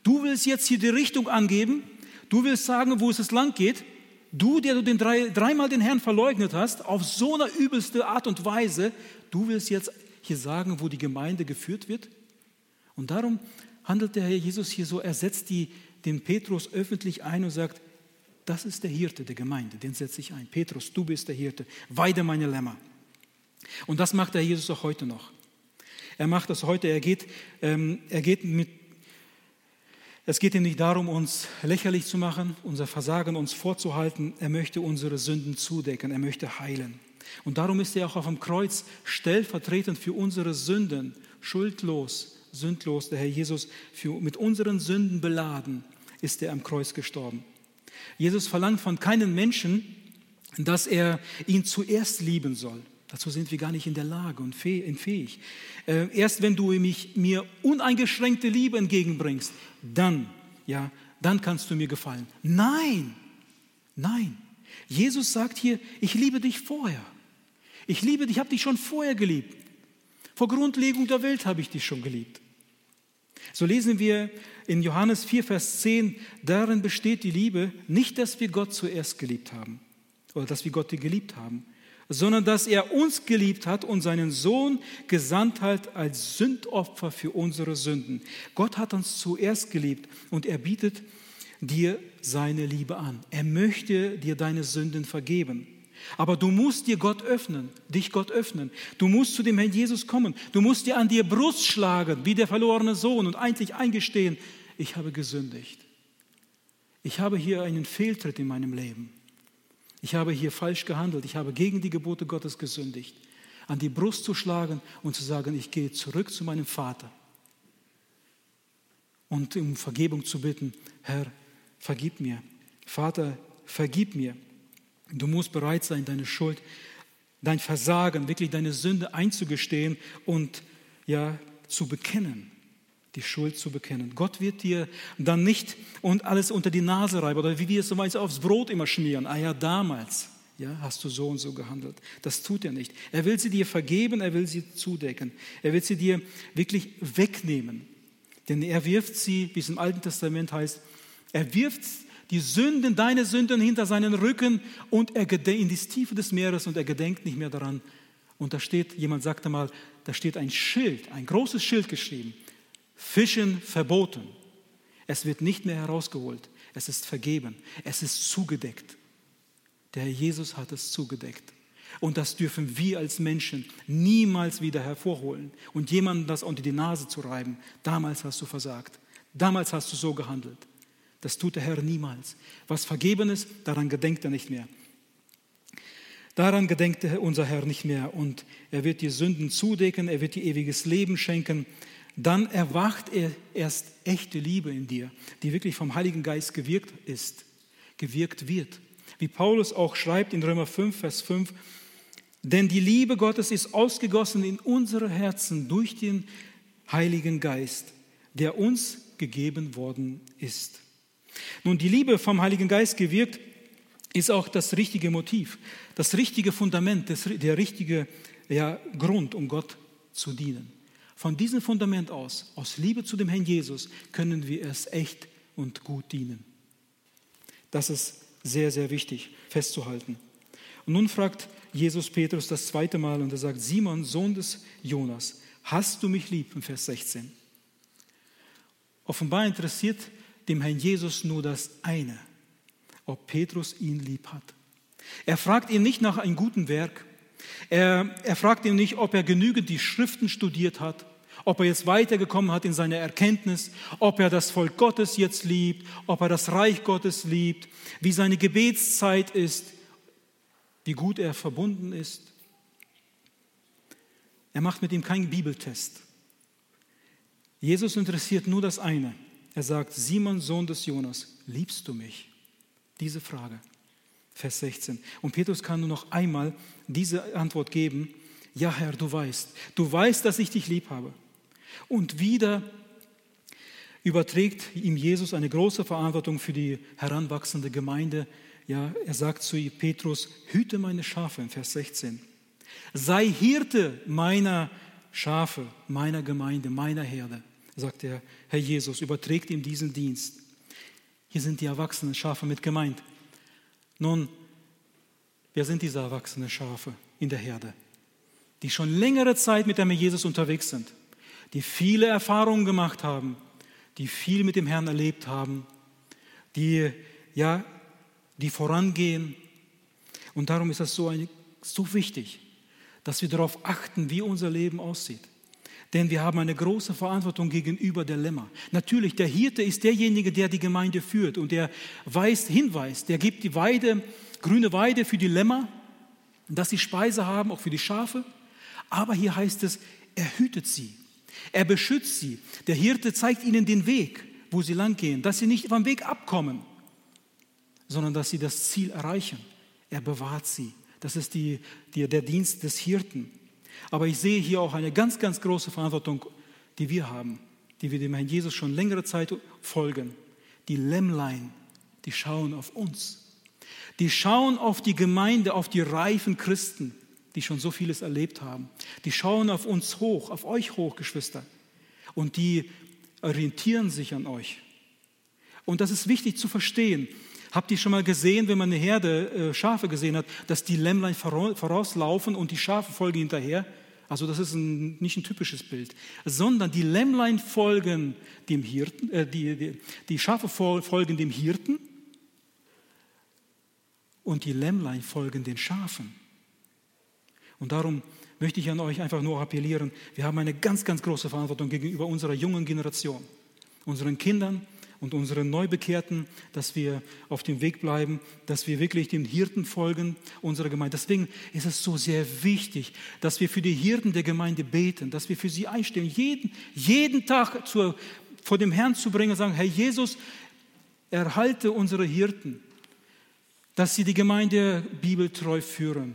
Speaker 1: Du willst jetzt hier die Richtung angeben. Du willst sagen, wo es das Land geht. Du, der du den drei, dreimal den Herrn verleugnet hast, auf so eine übelste Art und Weise, du willst jetzt hier sagen, wo die Gemeinde geführt wird? Und darum handelt der Herr Jesus hier so, er setzt die, den Petrus öffentlich ein und sagt, das ist der Hirte der Gemeinde, den setze ich ein. Petrus, du bist der Hirte, weide meine Lämmer. Und das macht der Jesus auch heute noch. Er macht das heute, er geht, ähm, er geht mit, es geht ihm nicht darum, uns lächerlich zu machen, unser Versagen uns vorzuhalten. Er möchte unsere Sünden zudecken, er möchte heilen. Und darum ist er auch auf dem Kreuz stellvertretend für unsere Sünden, schuldlos, sündlos, der Herr Jesus, für, mit unseren Sünden beladen, ist er am Kreuz gestorben. Jesus verlangt von keinem Menschen, dass er ihn zuerst lieben soll. Dazu sind wir gar nicht in der Lage und fähig. Äh, erst wenn du mich, mir uneingeschränkte Liebe entgegenbringst, dann, ja, dann kannst du mir gefallen. Nein, nein. Jesus sagt hier, ich liebe dich vorher. Ich liebe dich, ich habe dich schon vorher geliebt. Vor Grundlegung der Welt habe ich dich schon geliebt. So lesen wir in Johannes 4, Vers 10, darin besteht die Liebe, nicht, dass wir Gott zuerst geliebt haben oder dass wir Gott geliebt haben, sondern dass er uns geliebt hat und seinen Sohn gesandt hat als Sündopfer für unsere Sünden. Gott hat uns zuerst geliebt und er bietet dir seine Liebe an. Er möchte dir deine Sünden vergeben. Aber du musst dir Gott öffnen, dich Gott öffnen. Du musst zu dem Herrn Jesus kommen. Du musst dir an dir Brust schlagen, wie der verlorene Sohn und eigentlich eingestehen, ich habe gesündigt. Ich habe hier einen Fehltritt in meinem Leben. Ich habe hier falsch gehandelt. Ich habe gegen die Gebote Gottes gesündigt. An die Brust zu schlagen und zu sagen, ich gehe zurück zu meinem Vater. Und um Vergebung zu bitten, Herr, vergib mir. Vater, vergib mir. Du musst bereit sein, deine Schuld, dein Versagen, wirklich deine Sünde einzugestehen und ja, zu bekennen, die Schuld zu bekennen. Gott wird dir dann nicht und alles unter die Nase reiben oder wie wir es so meist aufs Brot immer schmieren. Ah ja, damals ja, hast du so und so gehandelt. Das tut er nicht. Er will sie dir vergeben, er will sie zudecken. Er will sie dir wirklich wegnehmen. Denn er wirft sie, wie es im Alten Testament heißt, er wirft die Sünden, deine Sünden hinter seinen Rücken und er in die Tiefe des Meeres und er gedenkt nicht mehr daran. Und da steht, jemand sagte mal, da steht ein Schild, ein großes Schild geschrieben. Fischen verboten. Es wird nicht mehr herausgeholt. Es ist vergeben. Es ist zugedeckt. Der Herr Jesus hat es zugedeckt. Und das dürfen wir als Menschen niemals wieder hervorholen und jemandem das unter die Nase zu reiben. Damals hast du versagt. Damals hast du so gehandelt. Das tut der Herr niemals. Was vergeben ist, daran gedenkt er nicht mehr. Daran gedenkt unser Herr nicht mehr und er wird die Sünden zudecken, er wird dir ewiges Leben schenken. Dann erwacht er erst echte Liebe in dir, die wirklich vom Heiligen Geist gewirkt ist, gewirkt wird. Wie Paulus auch schreibt in Römer 5, Vers 5, denn die Liebe Gottes ist ausgegossen in unsere Herzen durch den Heiligen Geist, der uns gegeben worden ist. Nun, die Liebe vom Heiligen Geist gewirkt ist auch das richtige Motiv, das richtige Fundament, das, der richtige ja, Grund, um Gott zu dienen. Von diesem Fundament aus, aus Liebe zu dem Herrn Jesus, können wir es echt und gut dienen. Das ist sehr, sehr wichtig festzuhalten. Und nun fragt Jesus Petrus das zweite Mal und er sagt, Simon, Sohn des Jonas, hast du mich lieb? Im Vers 16. Offenbar interessiert dem Herrn Jesus nur das eine, ob Petrus ihn lieb hat. Er fragt ihn nicht nach einem guten Werk. Er, er fragt ihn nicht, ob er genügend die Schriften studiert hat, ob er jetzt weitergekommen hat in seiner Erkenntnis, ob er das Volk Gottes jetzt liebt, ob er das Reich Gottes liebt, wie seine Gebetszeit ist, wie gut er verbunden ist. Er macht mit ihm keinen Bibeltest. Jesus interessiert nur das eine, er sagt, Simon, Sohn des Jonas, liebst du mich? Diese Frage, Vers 16. Und Petrus kann nur noch einmal diese Antwort geben, ja Herr, du weißt, du weißt, dass ich dich lieb habe. Und wieder überträgt ihm Jesus eine große Verantwortung für die heranwachsende Gemeinde. Ja, er sagt zu Petrus, hüte meine Schafe, in Vers 16. Sei Hirte meiner Schafe, meiner Gemeinde, meiner Herde. Sagt der Herr Jesus, überträgt ihm diesen Dienst. Hier sind die erwachsenen Schafe mit gemeint. Nun, wer sind diese erwachsenen Schafe in der Herde? Die schon längere Zeit mit dem Herrn Jesus unterwegs sind, die viele Erfahrungen gemacht haben, die viel mit dem Herrn erlebt haben, die, ja, die vorangehen. Und darum ist es so, ein, so wichtig, dass wir darauf achten, wie unser Leben aussieht. Denn wir haben eine große Verantwortung gegenüber der Lämmer. Natürlich, der Hirte ist derjenige, der die Gemeinde führt und der weist, hinweist, der gibt die Weide, grüne Weide für die Lämmer, dass sie Speise haben, auch für die Schafe. Aber hier heißt es, er hütet sie, er beschützt sie. Der Hirte zeigt ihnen den Weg, wo sie langgehen, dass sie nicht vom Weg abkommen, sondern dass sie das Ziel erreichen. Er bewahrt sie. Das ist die, die, der Dienst des Hirten. Aber ich sehe hier auch eine ganz, ganz große Verantwortung, die wir haben, die wir dem Herrn Jesus schon längere Zeit folgen. Die Lämmlein, die schauen auf uns. Die schauen auf die Gemeinde, auf die reifen Christen, die schon so vieles erlebt haben. Die schauen auf uns hoch, auf euch hoch, Geschwister. Und die orientieren sich an euch. Und das ist wichtig zu verstehen. Habt ihr schon mal gesehen, wenn man eine Herde äh, Schafe gesehen hat, dass die Lämmlein vorauslaufen und die Schafe folgen hinterher? Also das ist ein, nicht ein typisches Bild, sondern die Lämmlein folgen dem Hirten, äh, die, die, die Schafe folgen dem Hirten und die Lämmlein folgen den Schafen. Und darum möchte ich an euch einfach nur appellieren, wir haben eine ganz, ganz große Verantwortung gegenüber unserer jungen Generation, unseren Kindern und unseren Neubekehrten, dass wir auf dem Weg bleiben, dass wir wirklich den Hirten folgen unserer Gemeinde. Deswegen ist es so sehr wichtig, dass wir für die Hirten der Gemeinde beten, dass wir für sie einstellen, jeden, jeden Tag zur, vor dem Herrn zu bringen und sagen, Herr Jesus, erhalte unsere Hirten, dass sie die Gemeinde bibeltreu führen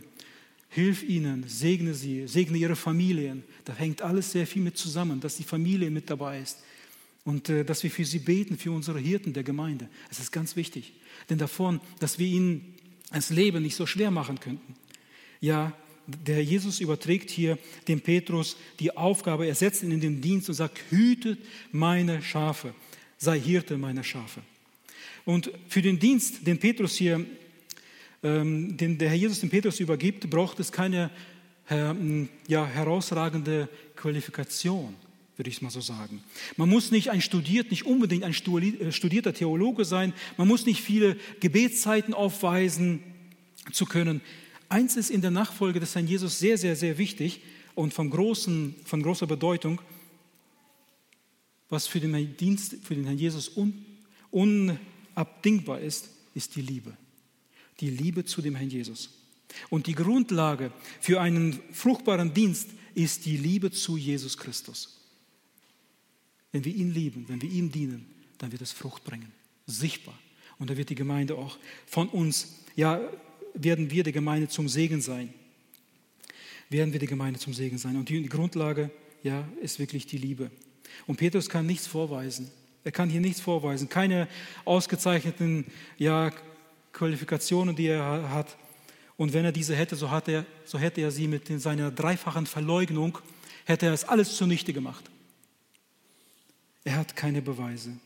Speaker 1: Hilf ihnen, segne sie, segne ihre Familien. Da hängt alles sehr viel mit zusammen, dass die Familie mit dabei ist. Und äh, dass wir für sie beten, für unsere Hirten der Gemeinde. Es ist ganz wichtig. Denn davon, dass wir ihnen das Leben nicht so schwer machen könnten. Ja, der Jesus überträgt hier dem Petrus die Aufgabe, er setzt ihn in den Dienst und sagt, hütet meine Schafe, sei Hirte meiner Schafe. Und für den Dienst, den Petrus hier ähm, den der Herr Jesus dem Petrus übergibt, braucht es keine ähm, ja, herausragende Qualifikation, würde ich mal so sagen. Man muss nicht ein studiert, nicht unbedingt ein äh, studierter Theologe sein. Man muss nicht viele Gebetszeiten aufweisen zu können. Eins ist in der Nachfolge des Herrn Jesus sehr, sehr, sehr wichtig und von, großen, von großer Bedeutung, was für den Dienst, für den Herrn Jesus un, unabdingbar ist, ist die Liebe die Liebe zu dem Herrn Jesus. Und die Grundlage für einen fruchtbaren Dienst ist die Liebe zu Jesus Christus. Wenn wir ihn lieben, wenn wir ihm dienen, dann wird es Frucht bringen, sichtbar. Und da wird die Gemeinde auch von uns, ja, werden wir der Gemeinde zum Segen sein. Werden wir die Gemeinde zum Segen sein. Und die Grundlage, ja, ist wirklich die Liebe. Und Petrus kann nichts vorweisen. Er kann hier nichts vorweisen. Keine ausgezeichneten ja, Qualifikationen, die er hat. Und wenn er diese hätte, so, hat er, so hätte er sie mit seiner dreifachen Verleugnung, hätte er es alles zunichte gemacht. Er hat keine Beweise.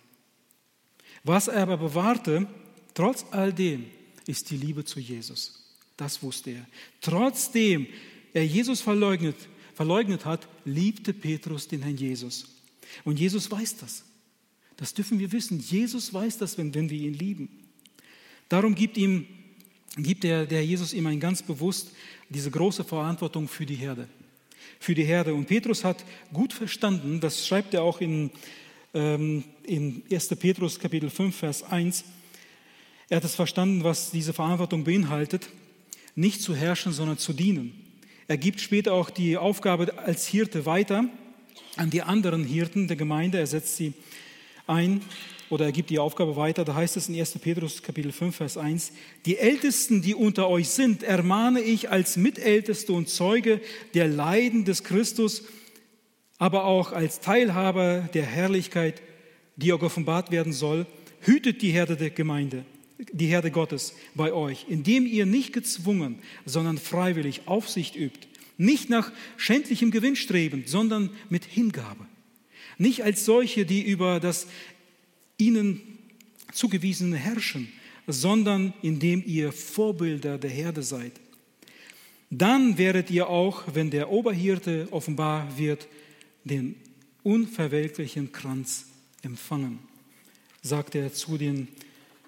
Speaker 1: Was er aber bewahrte, trotz all dem, ist die Liebe zu Jesus. Das wusste er. Trotzdem er Jesus verleugnet, verleugnet hat, liebte Petrus den Herrn Jesus. Und Jesus weiß das. Das dürfen wir wissen. Jesus weiß das, wenn, wenn wir ihn lieben. Darum gibt, ihm, gibt der, der Jesus ihm ein ganz bewusst diese große Verantwortung für die Herde. Für die Herde. Und Petrus hat gut verstanden, das schreibt er auch in, in 1. Petrus Kapitel 5, Vers 1. Er hat es verstanden, was diese Verantwortung beinhaltet, nicht zu herrschen, sondern zu dienen. Er gibt später auch die Aufgabe als Hirte weiter an die anderen Hirten der Gemeinde. Er setzt sie ein oder er gibt die Aufgabe weiter, da heißt es in 1. Petrus Kapitel 5, Vers 1, die Ältesten, die unter euch sind, ermahne ich als Mitälteste und Zeuge der Leiden des Christus, aber auch als Teilhaber der Herrlichkeit, die auch offenbart werden soll, hütet die Herde der Gemeinde, die Herde Gottes bei euch, indem ihr nicht gezwungen, sondern freiwillig Aufsicht übt, nicht nach schändlichem Gewinn strebend, sondern mit Hingabe Nicht als solche, die über das ihnen zugewiesene herrschen, sondern indem ihr Vorbilder der Herde seid. Dann werdet ihr auch, wenn der Oberhirte offenbar wird, den unverwelklichen Kranz empfangen, sagt er zu den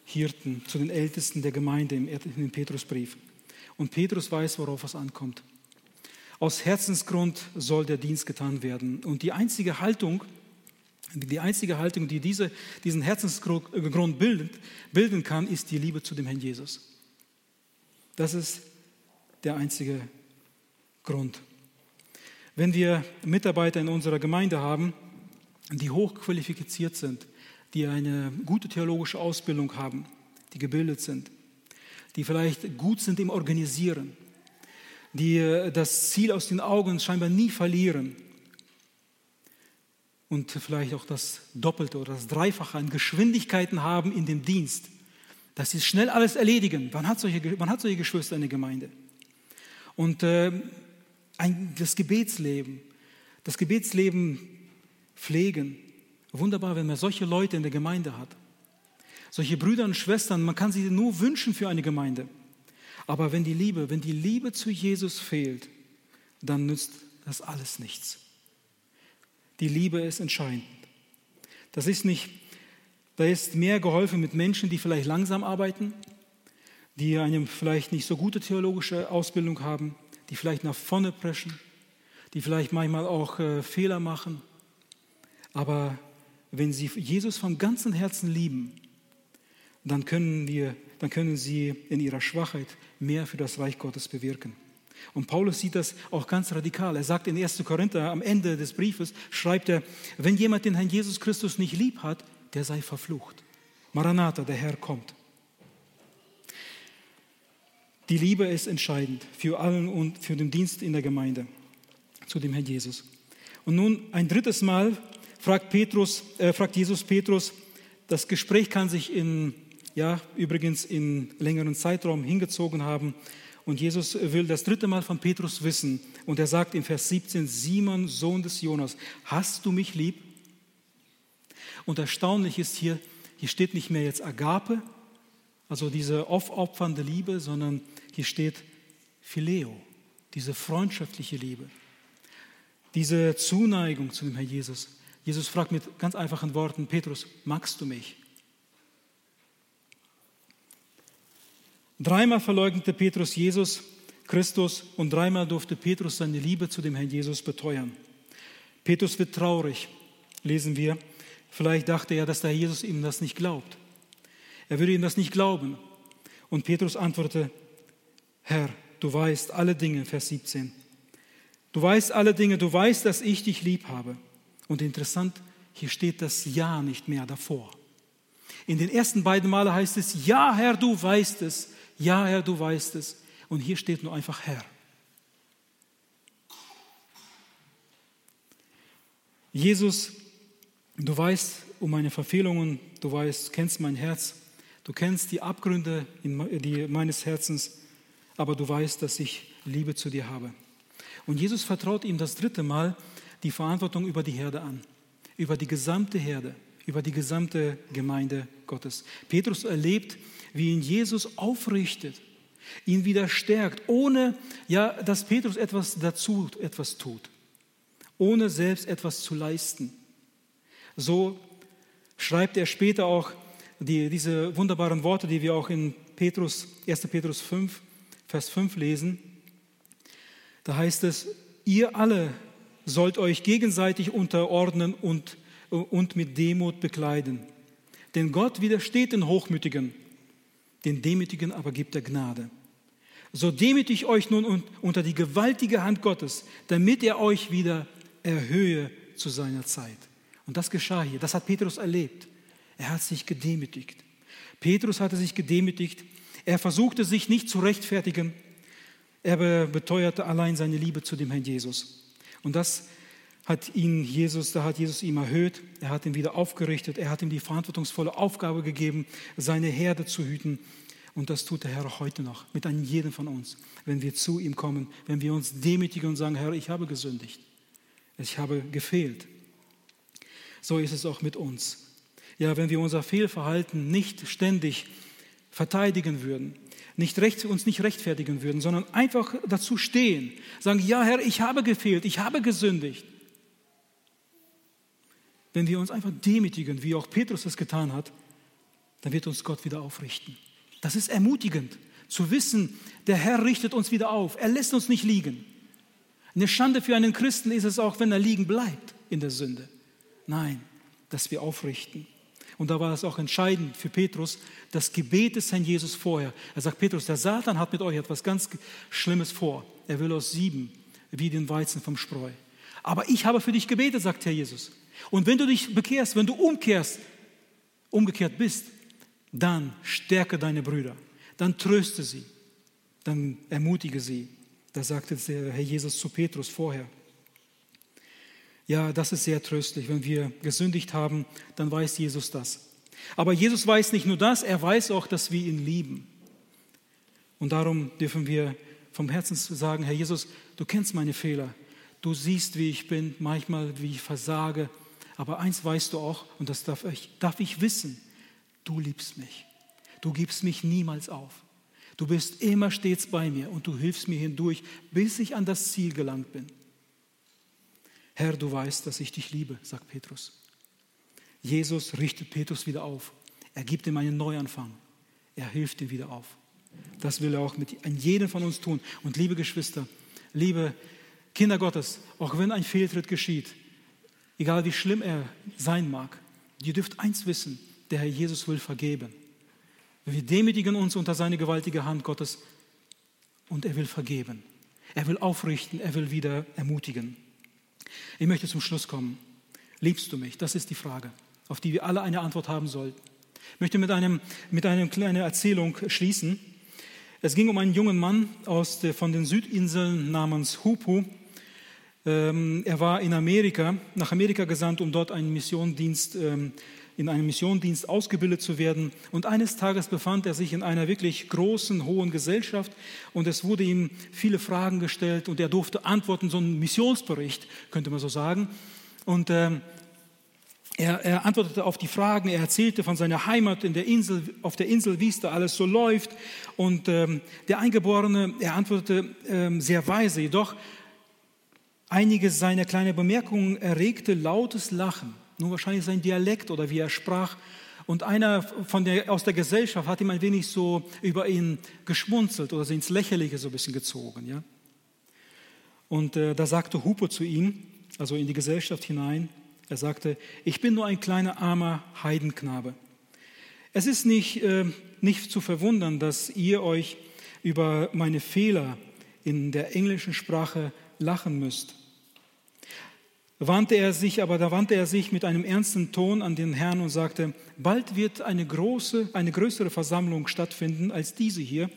Speaker 1: Hirten, zu den Ältesten der Gemeinde im Petrusbrief. Und Petrus weiß, worauf es ankommt. Aus Herzensgrund soll der Dienst getan werden. Und die einzige Haltung, die einzige Haltung, die diese, diesen Herzensgrund bilden, bilden kann, ist die Liebe zu dem Herrn Jesus. Das ist der einzige Grund. Wenn wir Mitarbeiter in unserer Gemeinde haben, die hochqualifiziert sind, die eine gute theologische Ausbildung haben, die gebildet sind, die vielleicht gut sind im Organisieren, die das Ziel aus den Augen scheinbar nie verlieren und vielleicht auch das Doppelte oder das Dreifache an Geschwindigkeiten haben in dem Dienst, dass sie schnell alles erledigen. Man hat solche, man hat solche Geschwister in der Gemeinde. Und äh, ein, das Gebetsleben, das Gebetsleben pflegen. Wunderbar, wenn man solche Leute in der Gemeinde hat. Solche Brüder und Schwestern, man kann sie nur wünschen für eine Gemeinde. Aber wenn die Liebe, wenn die Liebe zu Jesus fehlt, dann nützt das alles nichts. Die Liebe ist entscheidend. Das ist nicht, da ist mehr geholfen mit Menschen, die vielleicht langsam arbeiten, die eine vielleicht nicht so gute theologische Ausbildung haben, die vielleicht nach vorne preschen, die vielleicht manchmal auch äh, Fehler machen. Aber wenn sie Jesus von ganzem Herzen lieben, dann können, wir, dann können sie in ihrer Schwachheit mehr für das Reich Gottes bewirken. Und Paulus sieht das auch ganz radikal. Er sagt in 1. Korinther am Ende des Briefes, schreibt er, wenn jemand den Herrn Jesus Christus nicht lieb hat, der sei verflucht. Maranatha, der Herr kommt. Die Liebe ist entscheidend für allen und für den Dienst in der Gemeinde zu dem Herrn Jesus. Und nun ein drittes Mal fragt, Petrus, äh, fragt Jesus Petrus, das Gespräch kann sich in, ja, übrigens in längeren Zeitraum hingezogen haben. Und Jesus will das dritte Mal von Petrus wissen. Und er sagt in Vers 17, Simon, Sohn des Jonas, hast du mich lieb? Und erstaunlich ist hier, hier steht nicht mehr jetzt Agape, also diese aufopfernde Liebe, sondern hier steht Phileo, diese freundschaftliche Liebe, diese Zuneigung zu dem Herrn Jesus. Jesus fragt mit ganz einfachen Worten, Petrus, magst du mich? Dreimal verleugnete Petrus Jesus Christus und dreimal durfte Petrus seine Liebe zu dem Herrn Jesus beteuern. Petrus wird traurig, lesen wir. Vielleicht dachte er, dass der Jesus ihm das nicht glaubt. Er würde ihm das nicht glauben. Und Petrus antwortete, Herr, du weißt alle Dinge, Vers 17. Du weißt alle Dinge, du weißt, dass ich dich lieb habe. Und interessant, hier steht das Ja nicht mehr davor. In den ersten beiden Male heißt es, ja Herr, du weißt es, ja Herr, du weißt es. Und hier steht nur einfach Herr. Jesus, du weißt um meine Verfehlungen, du weißt, kennst mein Herz, du kennst die Abgründe in die, meines Herzens aber du weißt, dass ich Liebe zu dir habe. Und Jesus vertraut ihm das dritte Mal die Verantwortung über die Herde an, über die gesamte Herde, über die gesamte Gemeinde Gottes. Petrus erlebt, wie ihn Jesus aufrichtet, ihn wieder stärkt, ohne ja, dass Petrus etwas dazu etwas tut, ohne selbst etwas zu leisten. So schreibt er später auch die, diese wunderbaren Worte, die wir auch in Petrus, 1. Petrus 5 Vers 5 lesen, da heißt es, ihr alle sollt euch gegenseitig unterordnen und, und mit Demut bekleiden. Denn Gott widersteht den Hochmütigen, den Demütigen aber gibt er Gnade. So demütig euch nun unter die gewaltige Hand Gottes, damit er euch wieder erhöhe zu seiner Zeit. Und das geschah hier, das hat Petrus erlebt. Er hat sich gedemütigt. Petrus hatte sich gedemütigt er versuchte sich nicht zu rechtfertigen. Er beteuerte allein seine Liebe zu dem Herrn Jesus. Und das hat ihn Jesus, da hat Jesus ihm erhöht, er hat ihn wieder aufgerichtet, er hat ihm die verantwortungsvolle Aufgabe gegeben, seine Herde zu hüten. Und das tut der Herr auch heute noch mit einem jeden von uns, wenn wir zu ihm kommen, wenn wir uns demütigen und sagen, Herr, ich habe gesündigt, ich habe gefehlt. So ist es auch mit uns. Ja, wenn wir unser Fehlverhalten nicht ständig verteidigen würden, nicht recht, uns nicht rechtfertigen würden, sondern einfach dazu stehen, sagen, ja Herr, ich habe gefehlt, ich habe gesündigt. Wenn wir uns einfach demütigen, wie auch Petrus es getan hat, dann wird uns Gott wieder aufrichten. Das ist ermutigend, zu wissen, der Herr richtet uns wieder auf, er lässt uns nicht liegen. Eine Schande für einen Christen ist es auch, wenn er liegen bleibt in der Sünde. Nein, dass wir aufrichten. Und da war es auch entscheidend für Petrus, das Gebet des Herrn Jesus vorher. Er sagt, Petrus, der Satan hat mit euch etwas ganz Schlimmes vor. Er will euch sieben, wie den Weizen vom Spreu. Aber ich habe für dich gebetet, sagt Herr Jesus. Und wenn du dich bekehrst, wenn du umkehrst, umgekehrt bist, dann stärke deine Brüder, dann tröste sie, dann ermutige sie. Da sagte der Herr Jesus zu Petrus vorher. Ja, das ist sehr tröstlich. Wenn wir gesündigt haben, dann weiß Jesus das. Aber Jesus weiß nicht nur das, er weiß auch, dass wir ihn lieben. Und darum dürfen wir vom Herzen sagen, Herr Jesus, du kennst meine Fehler. Du siehst, wie ich bin, manchmal, wie ich versage. Aber eins weißt du auch, und das darf ich, darf ich wissen, du liebst mich. Du gibst mich niemals auf. Du bist immer stets bei mir und du hilfst mir hindurch, bis ich an das Ziel gelangt bin. Herr, du weißt, dass ich dich liebe, sagt Petrus. Jesus richtet Petrus wieder auf. Er gibt ihm einen Neuanfang. Er hilft ihm wieder auf. Das will er auch mit an jedem von uns tun. Und liebe Geschwister, liebe Kinder Gottes, auch wenn ein Fehltritt geschieht, egal wie schlimm er sein mag, ihr dürft eins wissen, der Herr Jesus will vergeben. Wir demütigen uns unter seine gewaltige Hand Gottes und er will vergeben. Er will aufrichten, er will wieder ermutigen. Ich möchte zum Schluss kommen. Liebst du mich? Das ist die Frage, auf die wir alle eine Antwort haben sollten. Ich möchte mit, einem, mit einer kleinen Erzählung schließen. Es ging um einen jungen Mann aus der, von den Südinseln namens Hupu. Ähm, er war in Amerika, nach Amerika gesandt, um dort einen Missiondienst ähm, in einem Missiondienst ausgebildet zu werden. Und eines Tages befand er sich in einer wirklich großen, hohen Gesellschaft und es wurde ihm viele Fragen gestellt und er durfte antworten, so ein Missionsbericht, könnte man so sagen. Und äh, er, er, antwortete auf die Fragen, er erzählte von seiner Heimat in der Insel, auf der Insel, wie es da alles so läuft. Und ähm, der Eingeborene, er antwortete ähm, sehr weise, jedoch einige seiner kleinen Bemerkungen erregte lautes Lachen nur wahrscheinlich sein Dialekt oder wie er sprach. Und einer von der, aus der Gesellschaft hat ihm ein wenig so über ihn geschmunzelt oder sie ins Lächerliche so ein bisschen gezogen. Ja? Und äh, da sagte Hupo zu ihm, also in die Gesellschaft hinein, er sagte, ich bin nur ein kleiner armer Heidenknabe. Es ist nicht, äh, nicht zu verwundern, dass ihr euch über meine Fehler in der englischen Sprache lachen müsst wandte er sich, aber da wandte er sich mit einem ernsten Ton an den Herrn und sagte, bald wird eine große, eine größere Versammlung stattfinden als diese hier.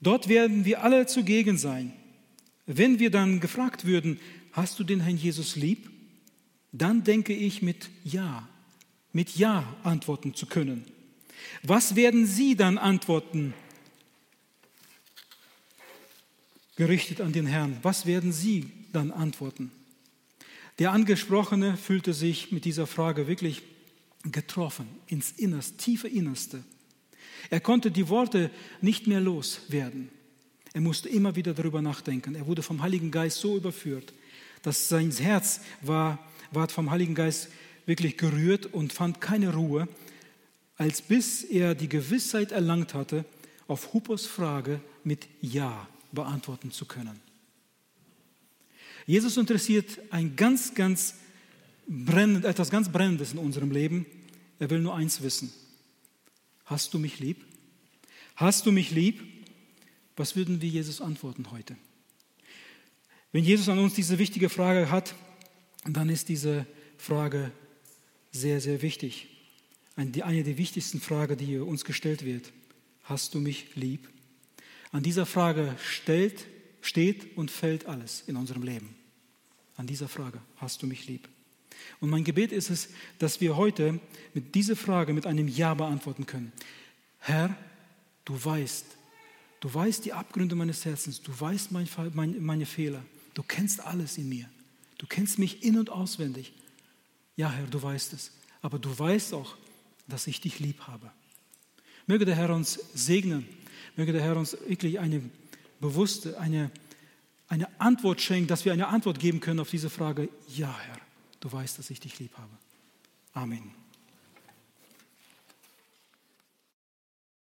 Speaker 1: Dort werden wir alle zugegen sein. Wenn wir dann gefragt würden, hast du den Herrn Jesus lieb? Dann denke ich mit Ja, mit Ja antworten zu können. Was werden Sie dann antworten? Gerichtet an den Herrn. Was werden Sie dann antworten? Der Angesprochene fühlte sich mit dieser Frage wirklich getroffen, ins Innerste, tiefe Innerste. Er konnte die Worte nicht mehr loswerden. Er musste immer wieder darüber nachdenken. Er wurde vom Heiligen Geist so überführt, dass sein Herz war, war vom Heiligen Geist wirklich gerührt und fand keine Ruhe, als bis er die Gewissheit erlangt hatte, auf Huppers Frage mit Ja beantworten zu können. Jesus interessiert ein ganz, ganz brennend, etwas ganz Brennendes in unserem Leben. Er will nur eins wissen. Hast du mich lieb? Hast du mich lieb? Was würden wir Jesus antworten heute? Wenn Jesus an uns diese wichtige Frage hat, dann ist diese Frage sehr, sehr wichtig. Eine der wichtigsten Fragen, die uns gestellt wird. Hast du mich lieb? An dieser Frage stellt, steht und fällt alles in unserem Leben an dieser Frage, hast du mich lieb? Und mein Gebet ist es, dass wir heute mit dieser Frage mit einem Ja beantworten können. Herr, du weißt, du weißt die Abgründe meines Herzens, du weißt mein, mein, meine Fehler, du kennst alles in mir, du kennst mich in und auswendig. Ja, Herr, du weißt es. Aber du weißt auch, dass ich dich lieb habe. Möge der Herr uns segnen. Möge der Herr uns wirklich eine bewusste, eine, eine Antwort schenken, dass wir eine Antwort geben können auf diese Frage. Ja, Herr, du weißt, dass ich dich lieb habe. Amen.